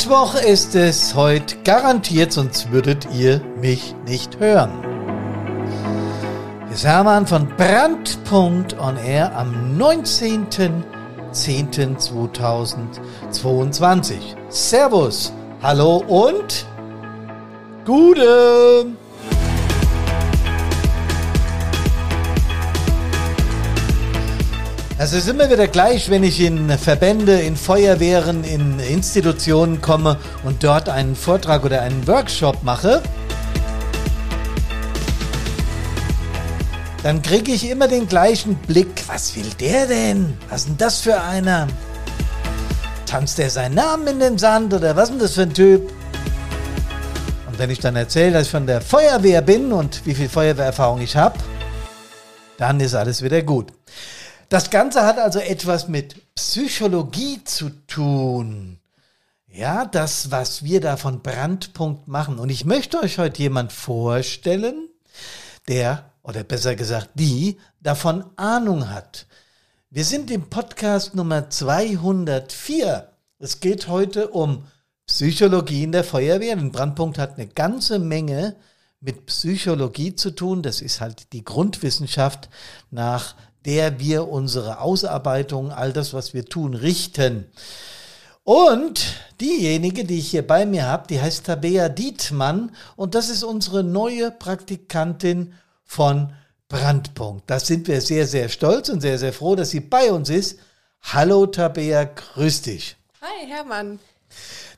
Mittwoch ist es heute garantiert, sonst würdet ihr mich nicht hören. Ist Hermann von Brandpunkt on Air am 19.10.2022. Servus, hallo und Gute! Es ist immer wieder gleich, wenn ich in Verbände, in Feuerwehren, in Institutionen komme und dort einen Vortrag oder einen Workshop mache. Dann kriege ich immer den gleichen Blick. Was will der denn? Was ist denn das für einer? Tanzt der seinen Namen in den Sand oder was ist denn das für ein Typ? Und wenn ich dann erzähle, dass ich von der Feuerwehr bin und wie viel Feuerwehrerfahrung ich habe, dann ist alles wieder gut. Das Ganze hat also etwas mit Psychologie zu tun. Ja, das, was wir da von Brandpunkt machen. Und ich möchte euch heute jemand vorstellen, der, oder besser gesagt, die davon Ahnung hat. Wir sind im Podcast Nummer 204. Es geht heute um Psychologie in der Feuerwehr. Ein Brandpunkt hat eine ganze Menge mit Psychologie zu tun. Das ist halt die Grundwissenschaft nach der wir unsere Ausarbeitung, all das, was wir tun, richten. Und diejenige, die ich hier bei mir habe, die heißt Tabea Dietmann und das ist unsere neue Praktikantin von Brandpunkt. Da sind wir sehr, sehr stolz und sehr, sehr froh, dass sie bei uns ist. Hallo Tabea, grüß dich. Hi Hermann.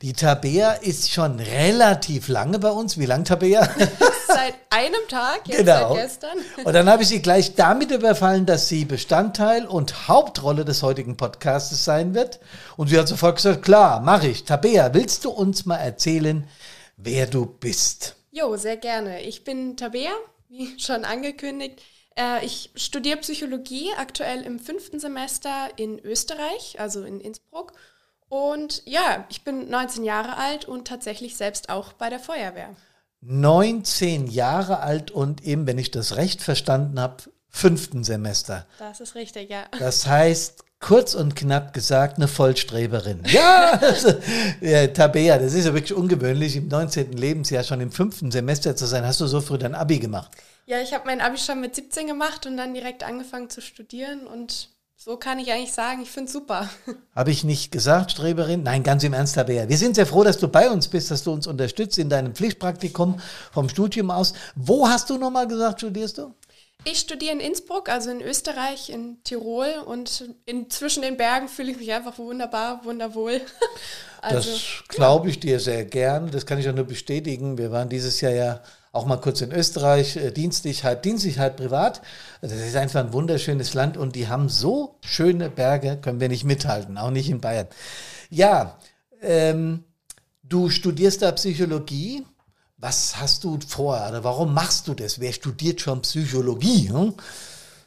Die Tabea ist schon relativ lange bei uns. Wie lang, Tabea? Seit einem Tag, jetzt genau. seit gestern. Und dann habe ich sie gleich damit überfallen, dass sie Bestandteil und Hauptrolle des heutigen Podcasts sein wird. Und sie hat sofort gesagt, klar, mache ich. Tabea, willst du uns mal erzählen, wer du bist? Jo, sehr gerne. Ich bin Tabea, wie schon angekündigt. Äh, ich studiere Psychologie aktuell im fünften Semester in Österreich, also in Innsbruck und ja, ich bin 19 Jahre alt und tatsächlich selbst auch bei der Feuerwehr. 19 Jahre alt und eben, wenn ich das recht verstanden habe, fünften Semester. Das ist richtig, ja. Das heißt, kurz und knapp gesagt, eine Vollstreberin. Ja, ja Tabea, das ist ja wirklich ungewöhnlich, im 19. Lebensjahr schon im fünften Semester zu sein. Hast du so früh dein Abi gemacht? Ja, ich habe mein Abi schon mit 17 gemacht und dann direkt angefangen zu studieren und so kann ich eigentlich sagen, ich finde es super. Habe ich nicht gesagt, Streberin? Nein, ganz im Ernst, Tabea. Wir sind sehr froh, dass du bei uns bist, dass du uns unterstützt in deinem Pflichtpraktikum vom Studium aus. Wo hast du nochmal gesagt, studierst du? Ich studiere in Innsbruck, also in Österreich, in Tirol und in, zwischen den Bergen fühle ich mich einfach wunderbar, wunderwohl. also, das glaube ich dir sehr gern. Das kann ich auch nur bestätigen. Wir waren dieses Jahr ja auch mal kurz in Österreich, äh, dienstlich, halb privat. Also das ist einfach ein wunderschönes Land und die haben so schöne Berge, können wir nicht mithalten, auch nicht in Bayern. Ja, ähm, du studierst da Psychologie. Was hast du vor oder warum machst du das? Wer studiert schon Psychologie? Hm?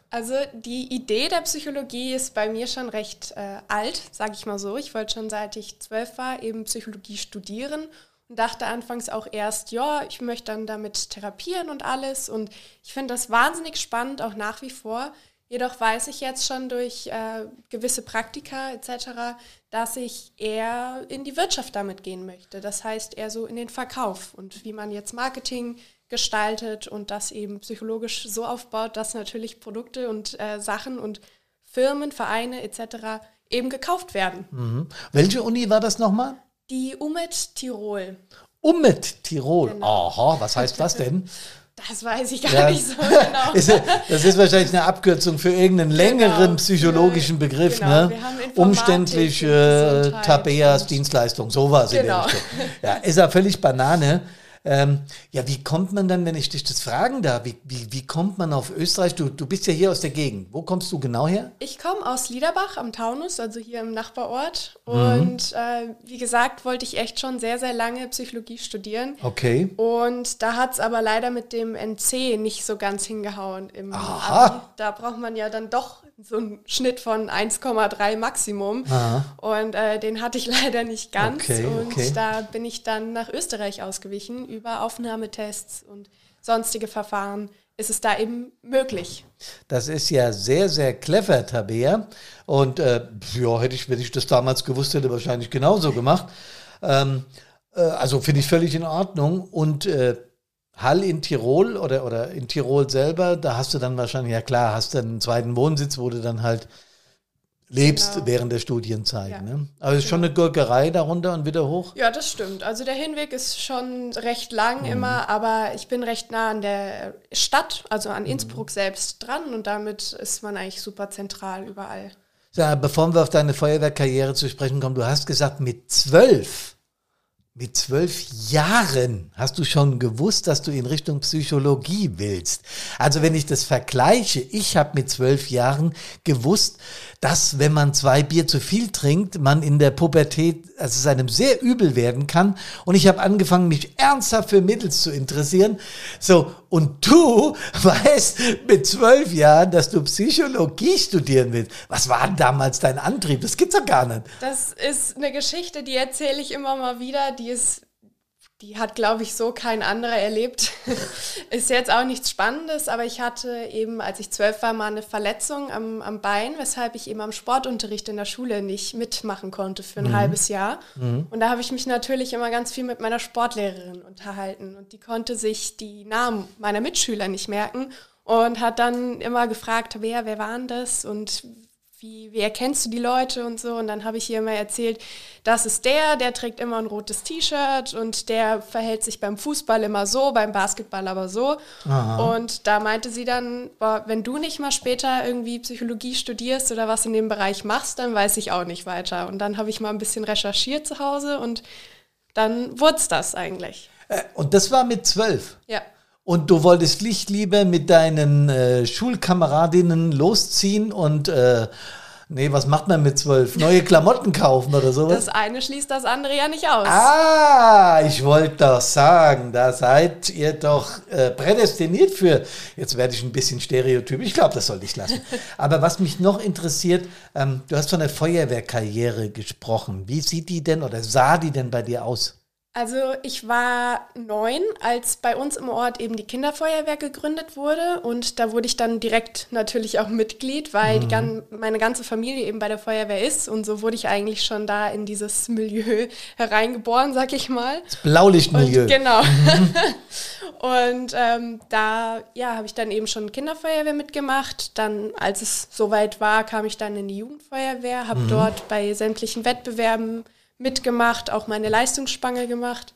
Also die Idee der Psychologie ist bei mir schon recht äh, alt, sage ich mal so. Ich wollte schon seit ich zwölf war eben Psychologie studieren und dachte anfangs auch erst, ja, ich möchte dann damit therapieren und alles. Und ich finde das wahnsinnig spannend, auch nach wie vor. Jedoch weiß ich jetzt schon durch äh, gewisse Praktika etc., dass ich eher in die Wirtschaft damit gehen möchte. Das heißt eher so in den Verkauf und wie man jetzt Marketing gestaltet und das eben psychologisch so aufbaut, dass natürlich Produkte und äh, Sachen und Firmen, Vereine etc. eben gekauft werden. Mhm. Welche Uni war das nochmal? Die Umet Tirol. Umet Tirol. Genau. Aha, was heißt das denn? Das weiß ich gar ja. nicht so genau. das ist wahrscheinlich eine Abkürzung für irgendeinen genau. längeren genau. psychologischen Begriff. Genau. Ne? Umständliche äh, Tabeas Dienstleistung, sowas genau. in der genau. Richtung. Ja, ist ja völlig Banane. Ähm, ja, wie kommt man dann, wenn ich dich das fragen darf, wie, wie, wie kommt man auf Österreich? Du, du bist ja hier aus der Gegend. Wo kommst du genau her? Ich komme aus Liederbach am Taunus, also hier im Nachbarort. Mhm. Und äh, wie gesagt, wollte ich echt schon sehr, sehr lange Psychologie studieren. Okay. Und da hat es aber leider mit dem NC nicht so ganz hingehauen im Aha. Abi. Da braucht man ja dann doch so einen Schnitt von 1,3 Maximum. Aha. Und äh, den hatte ich leider nicht ganz. Okay, und okay. da bin ich dann nach Österreich ausgewichen über Aufnahmetests und sonstige Verfahren ist es da eben möglich. Das ist ja sehr, sehr clever, Tabea. Und äh, ja, hätte ich, wenn ich das damals gewusst hätte, wahrscheinlich genauso gemacht. Ähm, äh, also finde ich völlig in Ordnung. Und äh, Hall in Tirol oder, oder in Tirol selber, da hast du dann wahrscheinlich, ja klar, hast du einen zweiten Wohnsitz, wo du dann halt lebst genau. während der Studienzeit. Ja. Ne? Aber es ist schon eine Gurkerei darunter und wieder hoch? Ja, das stimmt. Also der Hinweg ist schon recht lang mhm. immer, aber ich bin recht nah an der Stadt, also an mhm. Innsbruck mhm. selbst dran und damit ist man eigentlich super zentral überall. Ja, bevor wir auf deine Feuerwehrkarriere zu sprechen kommen, du hast gesagt, mit zwölf mit zwölf Jahren hast du schon gewusst, dass du in Richtung Psychologie willst. Also wenn ich das vergleiche, ich habe mit zwölf Jahren gewusst, dass wenn man zwei Bier zu viel trinkt, man in der Pubertät, also es einem sehr übel werden kann. Und ich habe angefangen, mich ernsthaft für Mittels zu interessieren. So, und du weißt mit zwölf Jahren, dass du Psychologie studieren willst. Was war denn damals dein Antrieb? Das gibt's doch gar nicht. Das ist eine Geschichte, die erzähle ich immer mal wieder. Die ist die hat, glaube ich, so kein anderer erlebt. ist jetzt auch nichts Spannendes, aber ich hatte eben, als ich zwölf war, mal eine Verletzung am, am Bein, weshalb ich eben am Sportunterricht in der Schule nicht mitmachen konnte für ein mhm. halbes Jahr. Mhm. Und da habe ich mich natürlich immer ganz viel mit meiner Sportlehrerin unterhalten. Und die konnte sich die Namen meiner Mitschüler nicht merken und hat dann immer gefragt, wer, wer waren das und wie, wie erkennst du die Leute und so. Und dann habe ich ihr immer erzählt, das ist der, der trägt immer ein rotes T-Shirt und der verhält sich beim Fußball immer so, beim Basketball aber so. Aha. Und da meinte sie dann, boah, wenn du nicht mal später irgendwie Psychologie studierst oder was in dem Bereich machst, dann weiß ich auch nicht weiter. Und dann habe ich mal ein bisschen recherchiert zu Hause und dann wurde es das eigentlich. Äh, und das war mit zwölf? Ja. Und du wolltest nicht lieber mit deinen äh, Schulkameradinnen losziehen und äh, Nee, was macht man mit zwölf? Neue Klamotten kaufen oder sowas? Das eine schließt das andere ja nicht aus. Ah, ich wollte doch sagen, da seid ihr doch äh, prädestiniert für. Jetzt werde ich ein bisschen stereotyp. Ich glaube, das sollte ich lassen. Aber was mich noch interessiert, ähm, du hast von der Feuerwehrkarriere gesprochen. Wie sieht die denn oder sah die denn bei dir aus? Also ich war neun, als bei uns im Ort eben die Kinderfeuerwehr gegründet wurde und da wurde ich dann direkt natürlich auch Mitglied, weil mhm. die, meine ganze Familie eben bei der Feuerwehr ist und so wurde ich eigentlich schon da in dieses Milieu hereingeboren, sag ich mal. Das Blaulichtmilieu. Und, genau. Mhm. und ähm, da ja, habe ich dann eben schon Kinderfeuerwehr mitgemacht. Dann, als es soweit war, kam ich dann in die Jugendfeuerwehr, habe mhm. dort bei sämtlichen Wettbewerben mitgemacht, auch meine Leistungsspange gemacht,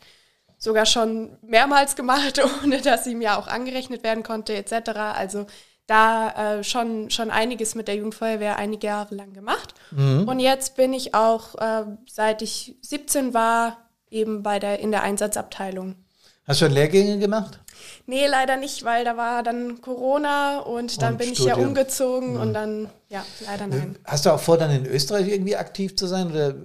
sogar schon mehrmals gemacht, ohne dass sie mir auch angerechnet werden konnte etc. Also da äh, schon, schon einiges mit der Jugendfeuerwehr einige Jahre lang gemacht. Mhm. Und jetzt bin ich auch, äh, seit ich 17 war, eben bei der, in der Einsatzabteilung. Hast du schon Lehrgänge gemacht? Nee, leider nicht, weil da war dann Corona und dann und bin Studium. ich ja umgezogen mhm. und dann, ja, leider nein. Hast du auch vor, dann in Österreich irgendwie aktiv zu sein oder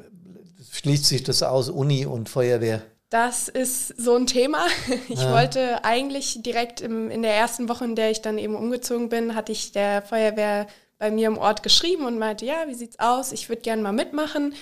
schließt sich das aus, Uni und Feuerwehr? Das ist so ein Thema. Ich ja. wollte eigentlich direkt im, in der ersten Woche, in der ich dann eben umgezogen bin, hatte ich der Feuerwehr bei mir im Ort geschrieben und meinte, ja, wie sieht's aus? Ich würde gerne mal mitmachen.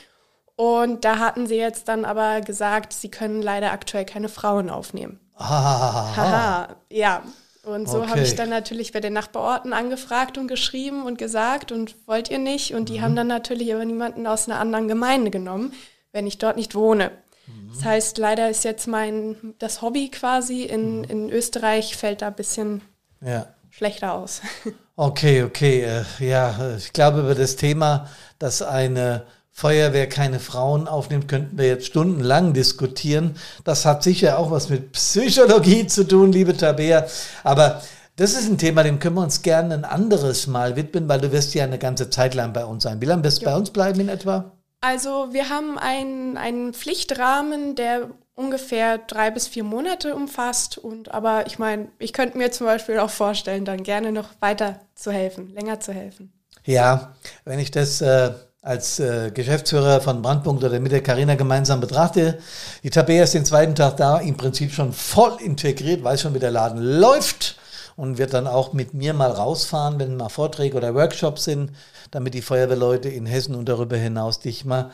Und da hatten sie jetzt dann aber gesagt, sie können leider aktuell keine Frauen aufnehmen. Ah. Haha, ja. Und so okay. habe ich dann natürlich bei den Nachbarorten angefragt und geschrieben und gesagt und wollt ihr nicht? Und die mhm. haben dann natürlich aber niemanden aus einer anderen Gemeinde genommen wenn ich dort nicht wohne. Mhm. Das heißt, leider ist jetzt mein das Hobby quasi in, mhm. in Österreich fällt da ein bisschen ja. schlechter aus. Okay, okay. Äh, ja, ich glaube, über das Thema, dass eine Feuerwehr keine Frauen aufnimmt, könnten wir jetzt stundenlang diskutieren. Das hat sicher auch was mit Psychologie zu tun, liebe Tabea. Aber das ist ein Thema, dem können wir uns gerne ein anderes Mal widmen, weil du wirst ja eine ganze Zeit lang bei uns sein. Wie lange wirst du ja. bei uns bleiben in etwa? Also wir haben einen, einen Pflichtrahmen, der ungefähr drei bis vier Monate umfasst. Und aber ich meine, ich könnte mir zum Beispiel auch vorstellen, dann gerne noch weiter zu helfen, länger zu helfen. Ja, wenn ich das äh, als äh, Geschäftsführer von Brandpunkt oder mit der Carina gemeinsam betrachte, die Tabea ist den zweiten Tag da, im Prinzip schon voll integriert, weiß schon, wie der Laden läuft und wird dann auch mit mir mal rausfahren, wenn mal Vorträge oder Workshops sind damit die Feuerwehrleute in Hessen und darüber hinaus dich mal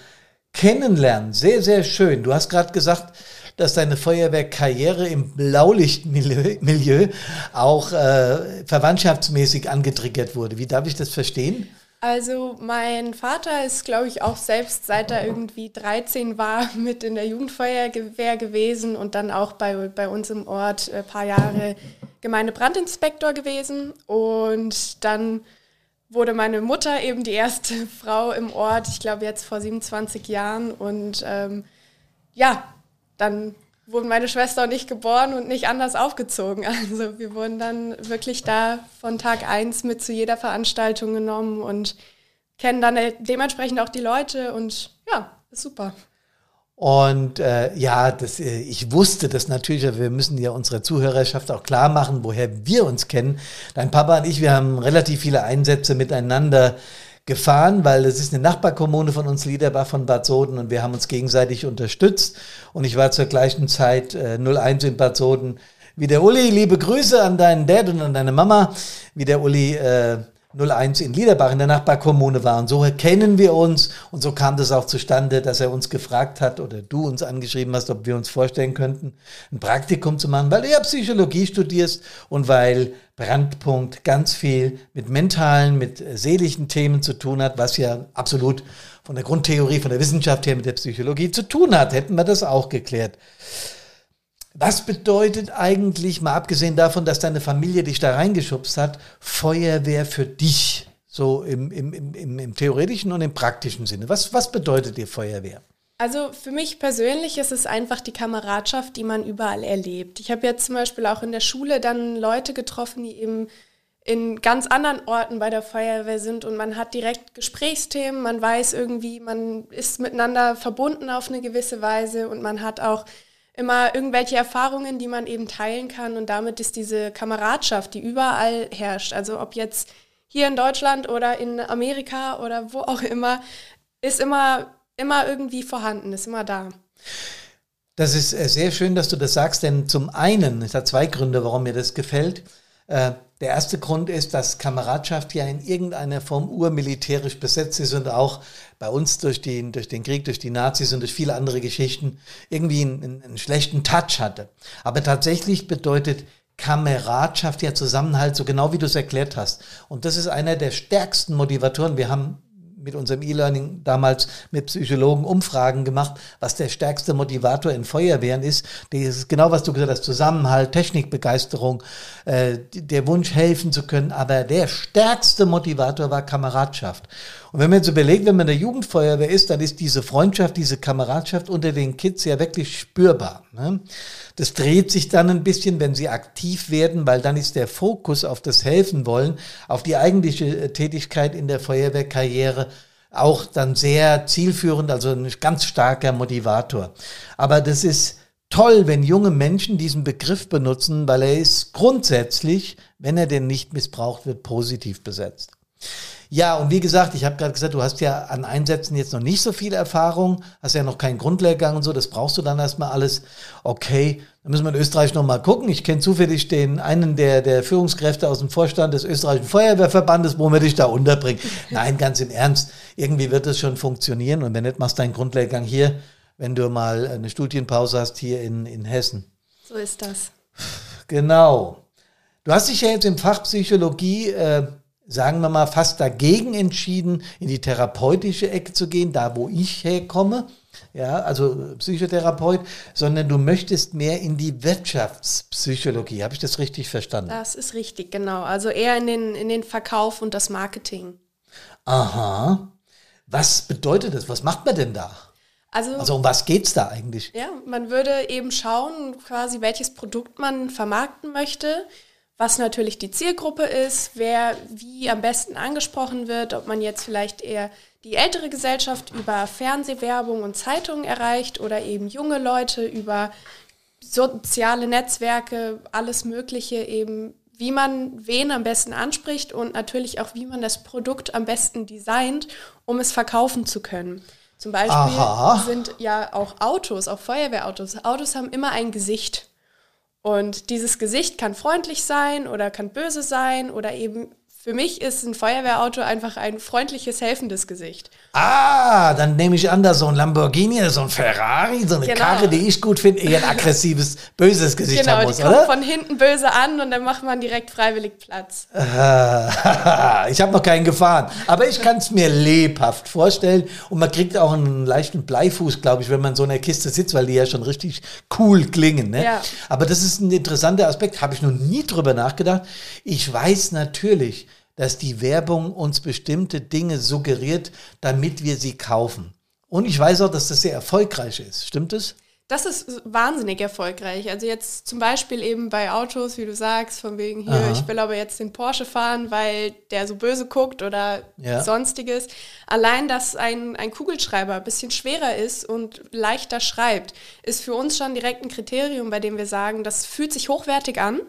kennenlernen. Sehr, sehr schön. Du hast gerade gesagt, dass deine Feuerwehrkarriere im Blaulichtmilieu auch äh, verwandtschaftsmäßig angetriggert wurde. Wie darf ich das verstehen? Also mein Vater ist, glaube ich, auch selbst seit er irgendwie 13 war mit in der Jugendfeuerwehr gewesen und dann auch bei, bei uns im Ort ein paar Jahre Gemeindebrandinspektor gewesen. Und dann wurde meine Mutter eben die erste Frau im Ort, ich glaube jetzt vor 27 Jahren. Und ähm, ja, dann wurden meine Schwester und ich geboren und nicht anders aufgezogen. Also wir wurden dann wirklich da von Tag eins mit zu jeder Veranstaltung genommen und kennen dann dementsprechend auch die Leute und ja, ist super. Und äh, ja, das, äh, ich wusste das natürlich, aber wir müssen ja unserer Zuhörerschaft auch klar machen, woher wir uns kennen. Dein Papa und ich, wir haben relativ viele Einsätze miteinander gefahren, weil es ist eine Nachbarkommune von uns, Liederbach von Bad Soden, und wir haben uns gegenseitig unterstützt. Und ich war zur gleichen Zeit äh, 01 in Bad Soden wie der Uli. Liebe Grüße an deinen Dad und an deine Mama, wie der Uli äh, 01 in Liederbach in der Nachbarkommune war. Und so kennen wir uns und so kam das auch zustande, dass er uns gefragt hat oder du uns angeschrieben hast, ob wir uns vorstellen könnten, ein Praktikum zu machen, weil du ja Psychologie studierst und weil Brandpunkt ganz viel mit mentalen, mit seelischen Themen zu tun hat, was ja absolut von der Grundtheorie, von der Wissenschaft her mit der Psychologie zu tun hat. Hätten wir das auch geklärt. Was bedeutet eigentlich, mal abgesehen davon, dass deine Familie dich da reingeschubst hat, Feuerwehr für dich? So im, im, im, im theoretischen und im praktischen Sinne. Was, was bedeutet dir Feuerwehr? Also für mich persönlich ist es einfach die Kameradschaft, die man überall erlebt. Ich habe jetzt zum Beispiel auch in der Schule dann Leute getroffen, die eben in ganz anderen Orten bei der Feuerwehr sind und man hat direkt Gesprächsthemen, man weiß irgendwie, man ist miteinander verbunden auf eine gewisse Weise und man hat auch immer irgendwelche Erfahrungen, die man eben teilen kann und damit ist diese Kameradschaft, die überall herrscht, also ob jetzt hier in Deutschland oder in Amerika oder wo auch immer, ist immer immer irgendwie vorhanden, ist immer da. Das ist äh, sehr schön, dass du das sagst, denn zum einen, es hat zwei Gründe, warum mir das gefällt. Äh, der erste Grund ist, dass Kameradschaft ja in irgendeiner Form urmilitärisch besetzt ist und auch bei uns durch den, durch den Krieg, durch die Nazis und durch viele andere Geschichten irgendwie einen, einen schlechten Touch hatte. Aber tatsächlich bedeutet Kameradschaft ja Zusammenhalt, so genau wie du es erklärt hast. Und das ist einer der stärksten Motivatoren. Wir haben mit unserem E-Learning damals mit Psychologen Umfragen gemacht, was der stärkste Motivator in Feuerwehren ist. Das ist genau, was du gesagt hast, Zusammenhalt, Technikbegeisterung, äh, der Wunsch helfen zu können. Aber der stärkste Motivator war Kameradschaft. Und wenn man jetzt überlegt, wenn man in der Jugendfeuerwehr ist, dann ist diese Freundschaft, diese Kameradschaft unter den Kids ja wirklich spürbar. Ne? Das dreht sich dann ein bisschen, wenn sie aktiv werden, weil dann ist der Fokus auf das Helfen wollen, auf die eigentliche äh, Tätigkeit in der Feuerwehrkarriere auch dann sehr zielführend, also ein ganz starker Motivator. Aber das ist toll, wenn junge Menschen diesen Begriff benutzen, weil er ist grundsätzlich, wenn er denn nicht missbraucht wird, positiv besetzt. Ja, und wie gesagt, ich habe gerade gesagt, du hast ja an Einsätzen jetzt noch nicht so viel Erfahrung, hast ja noch keinen Grundlehrgang und so, das brauchst du dann erstmal alles. Okay, dann müssen wir in Österreich nochmal gucken. Ich kenne zufällig den einen der, der Führungskräfte aus dem Vorstand des österreichischen Feuerwehrverbandes, wo wir dich da unterbringen. Nein, ganz im Ernst, irgendwie wird das schon funktionieren und wenn nicht, machst du deinen Grundlehrgang hier, wenn du mal eine Studienpause hast hier in, in Hessen. So ist das. Genau. Du hast dich ja jetzt im Fach Psychologie äh, sagen wir mal, fast dagegen entschieden, in die therapeutische Ecke zu gehen, da wo ich herkomme, ja, also Psychotherapeut, sondern du möchtest mehr in die Wirtschaftspsychologie. Habe ich das richtig verstanden? Das ist richtig, genau. Also eher in den, in den Verkauf und das Marketing. Aha. Was bedeutet das? Was macht man denn da? Also, also um was geht es da eigentlich? Ja, man würde eben schauen, quasi welches Produkt man vermarkten möchte was natürlich die Zielgruppe ist, wer wie am besten angesprochen wird, ob man jetzt vielleicht eher die ältere Gesellschaft über Fernsehwerbung und Zeitungen erreicht oder eben junge Leute über soziale Netzwerke, alles Mögliche eben, wie man wen am besten anspricht und natürlich auch, wie man das Produkt am besten designt, um es verkaufen zu können. Zum Beispiel Aha. sind ja auch Autos, auch Feuerwehrautos. Autos haben immer ein Gesicht. Und dieses Gesicht kann freundlich sein oder kann böse sein oder eben Für mich ist ein Feuerwehrauto einfach ein freundliches, helfendes Gesicht. Ah, dann nehme ich an, dass so ein Lamborghini, so ein Ferrari, so eine Genau. Karre, die ich gut finde, eher ein aggressives, böses Gesicht Genau, haben die muss, kommt oder? von hinten böse an und dann macht man direkt freiwillig Platz. Ich habe noch keinen gefahren, aber ich kann es mir lebhaft vorstellen und man kriegt auch einen leichten Bleifuß, glaube ich, wenn man so in der Kiste sitzt, weil die ja schon richtig cool klingen. Ne? Ja. Aber das ist ein interessanter Aspekt, habe ich noch nie drüber nachgedacht. Ich weiß natürlich, dass die Werbung uns bestimmte Dinge suggeriert, damit wir sie kaufen. Und ich weiß auch, dass das sehr erfolgreich ist. Stimmt es? Das ist wahnsinnig erfolgreich. Also jetzt zum Beispiel eben bei Autos, wie du sagst, von wegen hier, Aha. ich will aber jetzt den Porsche fahren, weil der so böse guckt oder Ja. sonstiges. Allein, dass ein, ein Kugelschreiber ein bisschen schwerer ist und leichter schreibt, ist für uns schon direkt ein Kriterium, bei dem wir sagen, das fühlt sich hochwertig an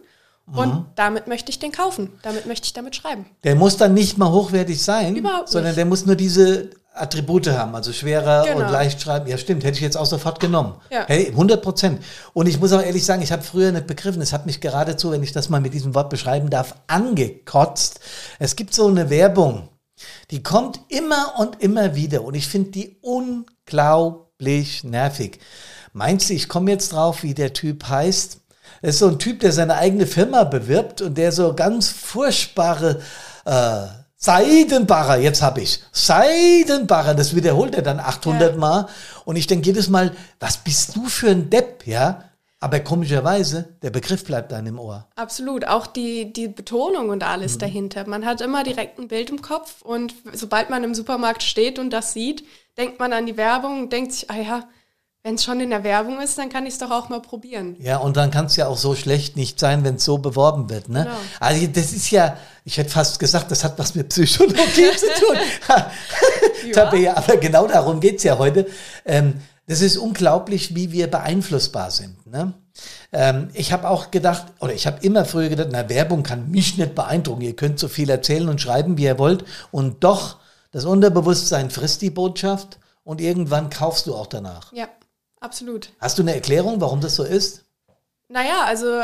und damit möchte ich den kaufen. Damit möchte ich damit schreiben. Der muss dann nicht mal hochwertig sein, Überhaupt nicht. sondern der muss nur diese Attribute haben, also schwerer Genau. und leicht schreiben. Ja, stimmt, hätte ich jetzt auch sofort genommen. Ja. Hey, 100 Prozent. Und ich muss auch ehrlich sagen, ich habe früher nicht begriffen, es hat mich geradezu, wenn ich das mal mit diesem Wort beschreiben darf, angekotzt. Es gibt so eine Werbung, die kommt immer und immer wieder und ich finde die unglaublich nervig. Meinst du, ich komme jetzt drauf, wie der Typ heißt? Das ist so ein Typ, der seine eigene Firma bewirbt und der so ganz furchtbare äh, Seidenbacher, jetzt habe ich Seidenbacher, das wiederholt er dann 800 Ja. Mal und ich denke jedes Mal, was bist du für ein Depp, ja? Aber komischerweise, der Begriff bleibt dann im Ohr. Absolut, auch die, die Betonung und alles Mhm. dahinter. Man hat immer direkt ein Bild im Kopf und sobald man im Supermarkt steht und das sieht, denkt man an die Werbung und denkt sich, ah ja, wenn es schon in der Werbung ist, dann kann ich es doch auch mal probieren. Ja, und dann kann es ja auch so schlecht nicht sein, wenn es so beworben wird. Ne? Genau. Also das ist ja, ich hätte fast gesagt, das hat was mit Psychologie zu tun. Tabea, aber genau darum geht's ja heute. Ähm, das ist unglaublich, wie wir beeinflussbar sind. Ne? Ähm, ich habe auch gedacht, oder ich habe immer früher gedacht, na, Werbung kann mich nicht beeindrucken. Ihr könnt so viel erzählen und schreiben, wie ihr wollt. Und doch, das Unterbewusstsein frisst die Botschaft und irgendwann kaufst du auch danach. Ja, absolut. Hast du eine Erklärung, warum das so ist? Naja, also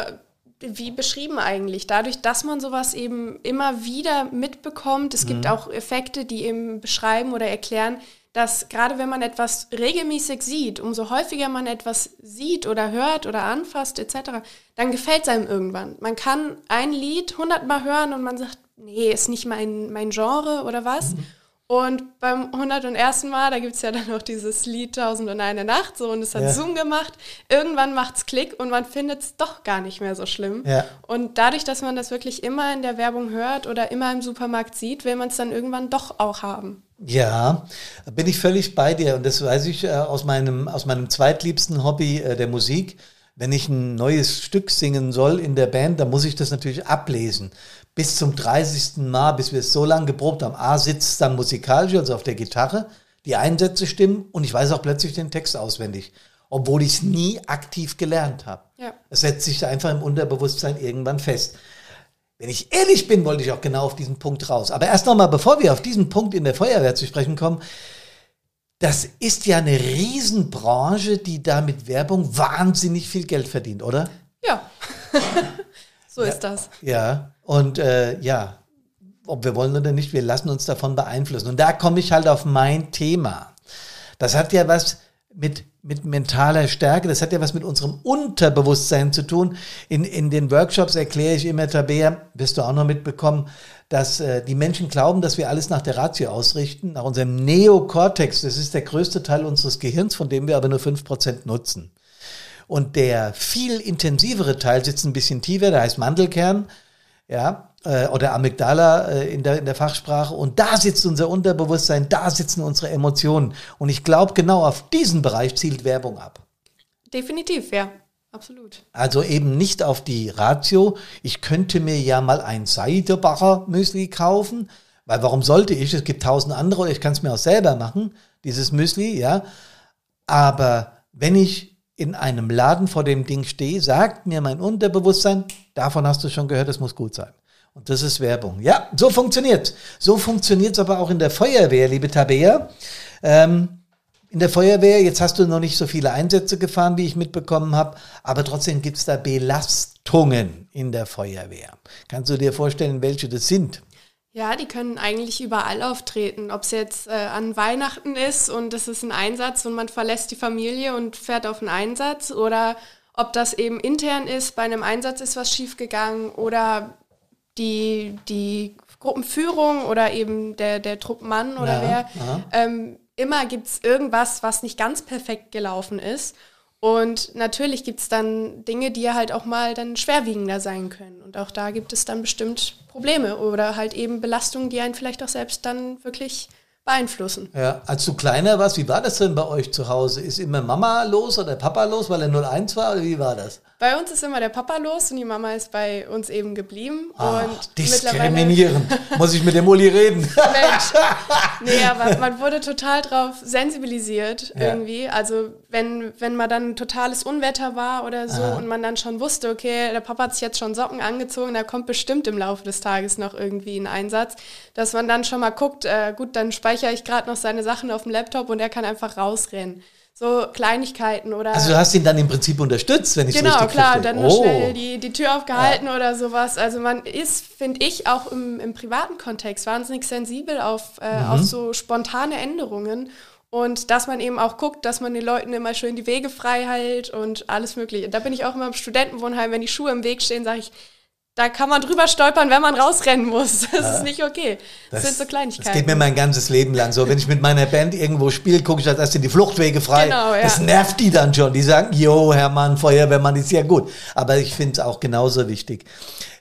wie beschrieben eigentlich, dadurch, dass man sowas eben immer wieder mitbekommt, es Mhm. gibt auch Effekte, die eben beschreiben oder erklären, dass gerade wenn man etwas regelmäßig sieht, umso häufiger man etwas sieht oder hört oder anfasst etc., dann gefällt es einem irgendwann. Man kann ein Lied hundertmal hören und man sagt, nee, ist nicht mein, mein Genre oder was. Mhm. Und beim 101. Mal, da gibt es ja dann noch dieses Lied Tausend und eine Nacht, so und es hat Ja. Zoom gemacht. Irgendwann macht's Klick und man findet es doch gar nicht mehr so schlimm. Ja. Und dadurch, dass man das wirklich immer in der Werbung hört oder immer im Supermarkt sieht, will man es dann irgendwann doch auch haben. Ja, bin ich völlig bei dir und das weiß ich äh, aus meinem aus meinem zweitliebsten Hobby äh, der Musik. Wenn ich ein neues Stück singen soll in der Band, dann muss ich das natürlich ablesen. Bis zum 30. Mal, bis wir es so lange geprobt haben. A sitzt dann musikalisch, also auf der Gitarre, die Einsätze stimmen und ich weiß auch plötzlich den Text auswendig, obwohl ich es nie aktiv gelernt habe. Ja. Es setzt sich da einfach im Unterbewusstsein irgendwann fest. Wenn ich ehrlich bin, wollte ich auch genau auf diesen Punkt raus. Aber erst nochmal, bevor wir auf diesen Punkt in der Feuerwehr zu sprechen kommen, das ist ja eine Riesenbranche, die da mit Werbung wahnsinnig viel Geld verdient, oder? Ja, so ist das. Ja, und äh, ja, ob wir wollen oder nicht, wir lassen uns davon beeinflussen. Und da komme ich halt auf mein Thema. Das hat ja was mit, mit mentaler Stärke, das hat ja was mit unserem Unterbewusstsein zu tun. In, in den Workshops erkläre ich immer, Tabea, wirst du auch noch mitbekommen, dass äh, die Menschen glauben, dass wir alles nach der Ratio ausrichten, nach unserem Neokortex. Das ist der größte Teil unseres Gehirns, von dem wir aber nur 5% nutzen. Und der viel intensivere Teil sitzt ein bisschen tiefer, der heißt Mandelkern, ja, äh, oder Amygdala äh, in, der, in der Fachsprache. Und da sitzt unser Unterbewusstsein, da sitzen unsere Emotionen. Und ich glaube, genau auf diesen Bereich zielt Werbung ab. Definitiv, ja, absolut. Also eben nicht auf die Ratio. Ich könnte mir ja mal ein Seidebacher Müsli kaufen, weil warum sollte ich? Es gibt tausend andere oder ich kann es mir auch selber machen, dieses Müsli, ja. Aber wenn ich in einem Laden vor dem Ding stehe, sagt mir mein Unterbewusstsein, davon hast du schon gehört, es muss gut sein. Und das ist Werbung. Ja, so funktioniert So funktioniert es aber auch in der Feuerwehr, liebe Tabea. Ähm, in der Feuerwehr, jetzt hast du noch nicht so viele Einsätze gefahren, wie ich mitbekommen habe, aber trotzdem gibt es da Belastungen in der Feuerwehr. Kannst du dir vorstellen, welche das sind? Ja, die können eigentlich überall auftreten. Ob es jetzt äh, an Weihnachten ist und es ist ein Einsatz und man verlässt die Familie und fährt auf einen Einsatz oder ob das eben intern ist, bei einem Einsatz ist was schiefgegangen oder die, die Gruppenführung oder eben der, der Truppmann oder ja, wer. Ähm, immer gibt es irgendwas, was nicht ganz perfekt gelaufen ist. Und natürlich gibt es dann Dinge, die ja halt auch mal dann schwerwiegender sein können. Und auch da gibt es dann bestimmt Probleme oder halt eben Belastungen, die einen vielleicht auch selbst dann wirklich beeinflussen. Ja, als du kleiner warst, wie war das denn bei euch zu Hause? Ist immer Mama los oder Papa los, weil er 01 war oder wie war das? Bei uns ist immer der Papa los und die Mama ist bei uns eben geblieben. Ah, und diskriminieren. Muss ich mit dem Uli reden? Mensch. Nee, aber man wurde total drauf sensibilisiert ja. irgendwie. Also wenn, wenn mal dann ein totales Unwetter war oder so Aha. und man dann schon wusste, okay, der Papa hat sich jetzt schon Socken angezogen, da kommt bestimmt im Laufe des Tages noch irgendwie ein Einsatz, dass man dann schon mal guckt, äh, gut, dann speichere ich gerade noch seine Sachen auf dem Laptop und er kann einfach rausrennen so Kleinigkeiten oder. Also du hast ihn dann im Prinzip unterstützt, wenn ich genau, richtig klar, verstehe. dann oh. schnell die, die Tür aufgehalten ja. oder sowas. Also man ist, finde ich, auch im, im privaten Kontext wahnsinnig sensibel auf, äh, mhm. auf so spontane Änderungen. Und dass man eben auch guckt, dass man den Leuten immer schön die Wege frei hält und alles Mögliche. Da bin ich auch immer im Studentenwohnheim, wenn die Schuhe im Weg stehen, sage ich, da kann man drüber stolpern, wenn man rausrennen muss. Das ja. ist nicht okay. Das, das, sind so Kleinigkeiten. Das geht mir mein ganzes Leben lang so. Wenn ich mit meiner Band irgendwo spiele, gucke ich, da sind die Fluchtwege frei. Genau, ja. Das nervt die dann schon. Die sagen, jo, Hermann, Feuerwehrmann ist ja gut. Aber ich finde es auch genauso wichtig.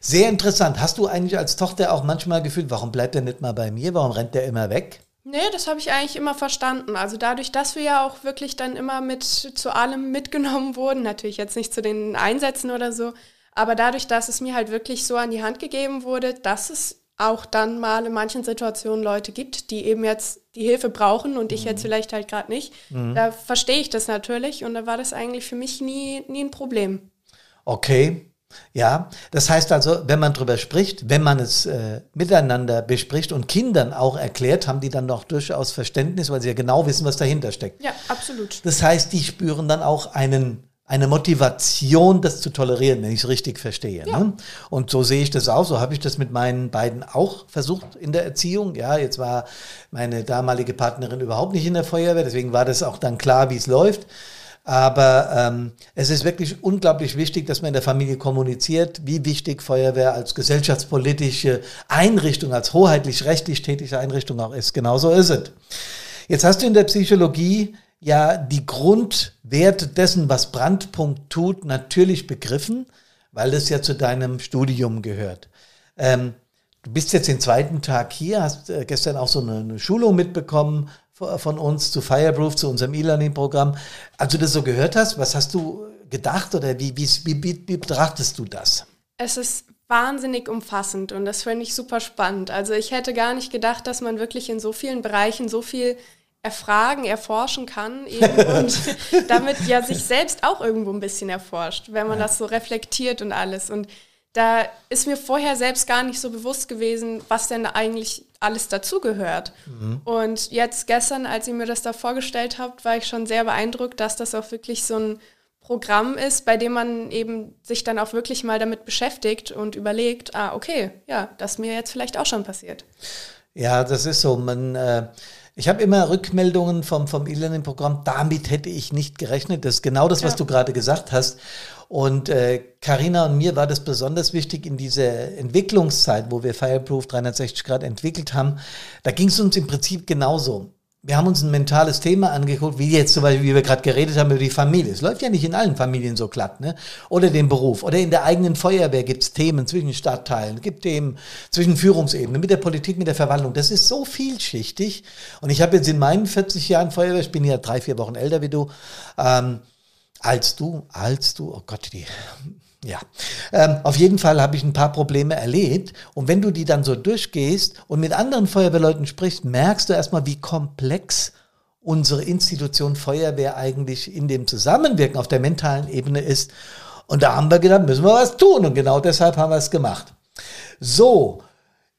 Sehr interessant. Hast du eigentlich als Tochter auch manchmal gefühlt, warum bleibt er nicht mal bei mir? Warum rennt der immer weg? Nee, das habe ich eigentlich immer verstanden. Also dadurch, dass wir ja auch wirklich dann immer mit zu allem mitgenommen wurden, natürlich jetzt nicht zu den Einsätzen oder so, aber dadurch, dass es mir halt wirklich so an die Hand gegeben wurde, dass es auch dann mal in manchen Situationen Leute gibt, die eben jetzt die Hilfe brauchen und ich mhm. jetzt vielleicht halt gerade nicht, mhm. da verstehe ich das natürlich und da war das eigentlich für mich nie, nie ein Problem. Okay. Ja, das heißt also, wenn man drüber spricht, wenn man es äh, miteinander bespricht und Kindern auch erklärt, haben die dann doch durchaus Verständnis, weil sie ja genau wissen, was dahinter steckt. Ja, absolut. Das heißt, die spüren dann auch einen eine Motivation, das zu tolerieren, wenn ich es richtig verstehe. Ja. Ne? Und so sehe ich das auch. So habe ich das mit meinen beiden auch versucht in der Erziehung. Ja, jetzt war meine damalige Partnerin überhaupt nicht in der Feuerwehr, deswegen war das auch dann klar, wie es läuft. Aber ähm, es ist wirklich unglaublich wichtig, dass man in der Familie kommuniziert, wie wichtig Feuerwehr als gesellschaftspolitische Einrichtung, als hoheitlich-rechtlich tätige Einrichtung auch ist. Genauso ist es. Jetzt hast du in der Psychologie ja die Grundwerte dessen, was Brandpunkt tut, natürlich begriffen, weil das ja zu deinem Studium gehört. Ähm, du bist jetzt den zweiten Tag hier, hast äh, gestern auch so eine, eine, Schulung mitbekommen von uns zu Fireproof, zu unserem E-Learning-Programm. Als du das so gehört hast, was hast du gedacht oder wie, wie, wie, wie betrachtest du das? Es ist wahnsinnig umfassend und das finde ich super spannend. Also ich hätte gar nicht gedacht, dass man wirklich in so vielen Bereichen so viel erfragen, erforschen kann eben und damit ja sich selbst auch irgendwo ein bisschen erforscht, wenn man das so reflektiert und alles. Und da ist mir vorher selbst gar nicht so bewusst gewesen, was denn eigentlich alles dazugehört. Mhm. Und jetzt gestern, als ihr mir das da vorgestellt habt, war ich schon sehr beeindruckt, dass das auch wirklich so ein Programm ist, bei dem man eben sich dann auch wirklich mal damit beschäftigt und überlegt, ah, okay, ja, das mir jetzt vielleicht auch schon passiert. Ja, das ist so. Man äh ich habe immer Rückmeldungen vom, vom E-Learning-Programm, damit hätte ich nicht gerechnet. Das ist genau das, was ja. du gerade gesagt hast. Und Karina äh, und mir war das besonders wichtig in dieser Entwicklungszeit, wo wir Fireproof 360 Grad entwickelt haben. Da ging es uns im Prinzip genauso wir haben uns ein mentales Thema angeguckt, wie jetzt zum Beispiel, wie wir gerade geredet haben über die Familie. Es läuft ja nicht in allen Familien so glatt, ne? Oder den Beruf. Oder in der eigenen Feuerwehr gibt es Themen zwischen Stadtteilen, gibt Themen zwischen Führungsebenen, mit der Politik, mit der Verwaltung. Das ist so vielschichtig. Und ich habe jetzt in meinen 40 Jahren Feuerwehr, ich bin ja drei, vier Wochen älter wie du, ähm, als du, als du, oh Gott, die ja, ähm, auf jeden Fall habe ich ein paar Probleme erlebt. Und wenn du die dann so durchgehst und mit anderen Feuerwehrleuten sprichst, merkst du erstmal, wie komplex unsere Institution Feuerwehr eigentlich in dem Zusammenwirken auf der mentalen Ebene ist. Und da haben wir gedacht, müssen wir was tun. Und genau deshalb haben wir es gemacht. So,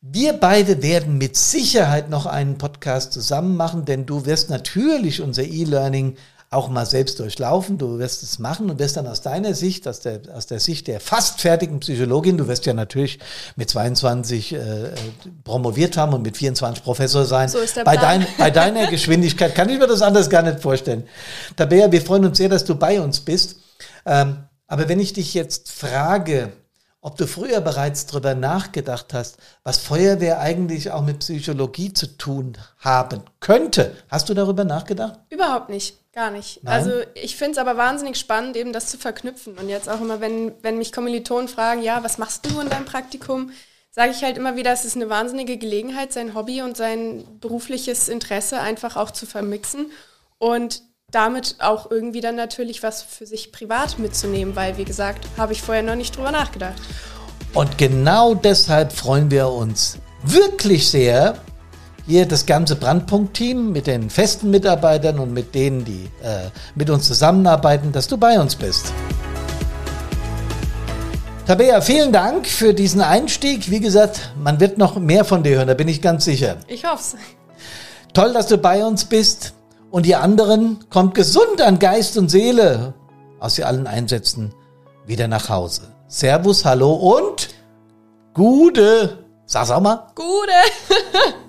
wir beide werden mit Sicherheit noch einen Podcast zusammen machen, denn du wirst natürlich unser E-Learning auch mal selbst durchlaufen. Du wirst es machen und wirst dann aus deiner Sicht, aus der, aus der Sicht der fast fertigen Psychologin, du wirst ja natürlich mit 22 äh, promoviert haben und mit 24 Professor sein. So ist der bei, dein, bei deiner Geschwindigkeit kann ich mir das anders gar nicht vorstellen. Tabea, wir freuen uns sehr, dass du bei uns bist. Ähm, aber wenn ich dich jetzt frage, ob du früher bereits darüber nachgedacht hast, was Feuerwehr eigentlich auch mit Psychologie zu tun haben könnte. Hast du darüber nachgedacht? Überhaupt nicht, gar nicht. Nein? Also ich finde es aber wahnsinnig spannend, eben das zu verknüpfen. Und jetzt auch immer, wenn, wenn mich Kommilitonen fragen, ja, was machst du in deinem Praktikum, sage ich halt immer wieder, es ist eine wahnsinnige Gelegenheit, sein Hobby und sein berufliches Interesse einfach auch zu vermixen. Und damit auch irgendwie dann natürlich was für sich privat mitzunehmen, weil, wie gesagt, habe ich vorher noch nicht drüber nachgedacht. Und genau deshalb freuen wir uns wirklich sehr, hier das ganze Brandpunkt-Team mit den festen Mitarbeitern und mit denen, die äh, mit uns zusammenarbeiten, dass du bei uns bist. Tabea, vielen Dank für diesen Einstieg. Wie gesagt, man wird noch mehr von dir hören, da bin ich ganz sicher. Ich hoffe es. Toll, dass du bei uns bist. Und ihr anderen kommt gesund an Geist und Seele aus allen Einsätzen wieder nach Hause. Servus, hallo und Gude. Sag's auch mal. Gute!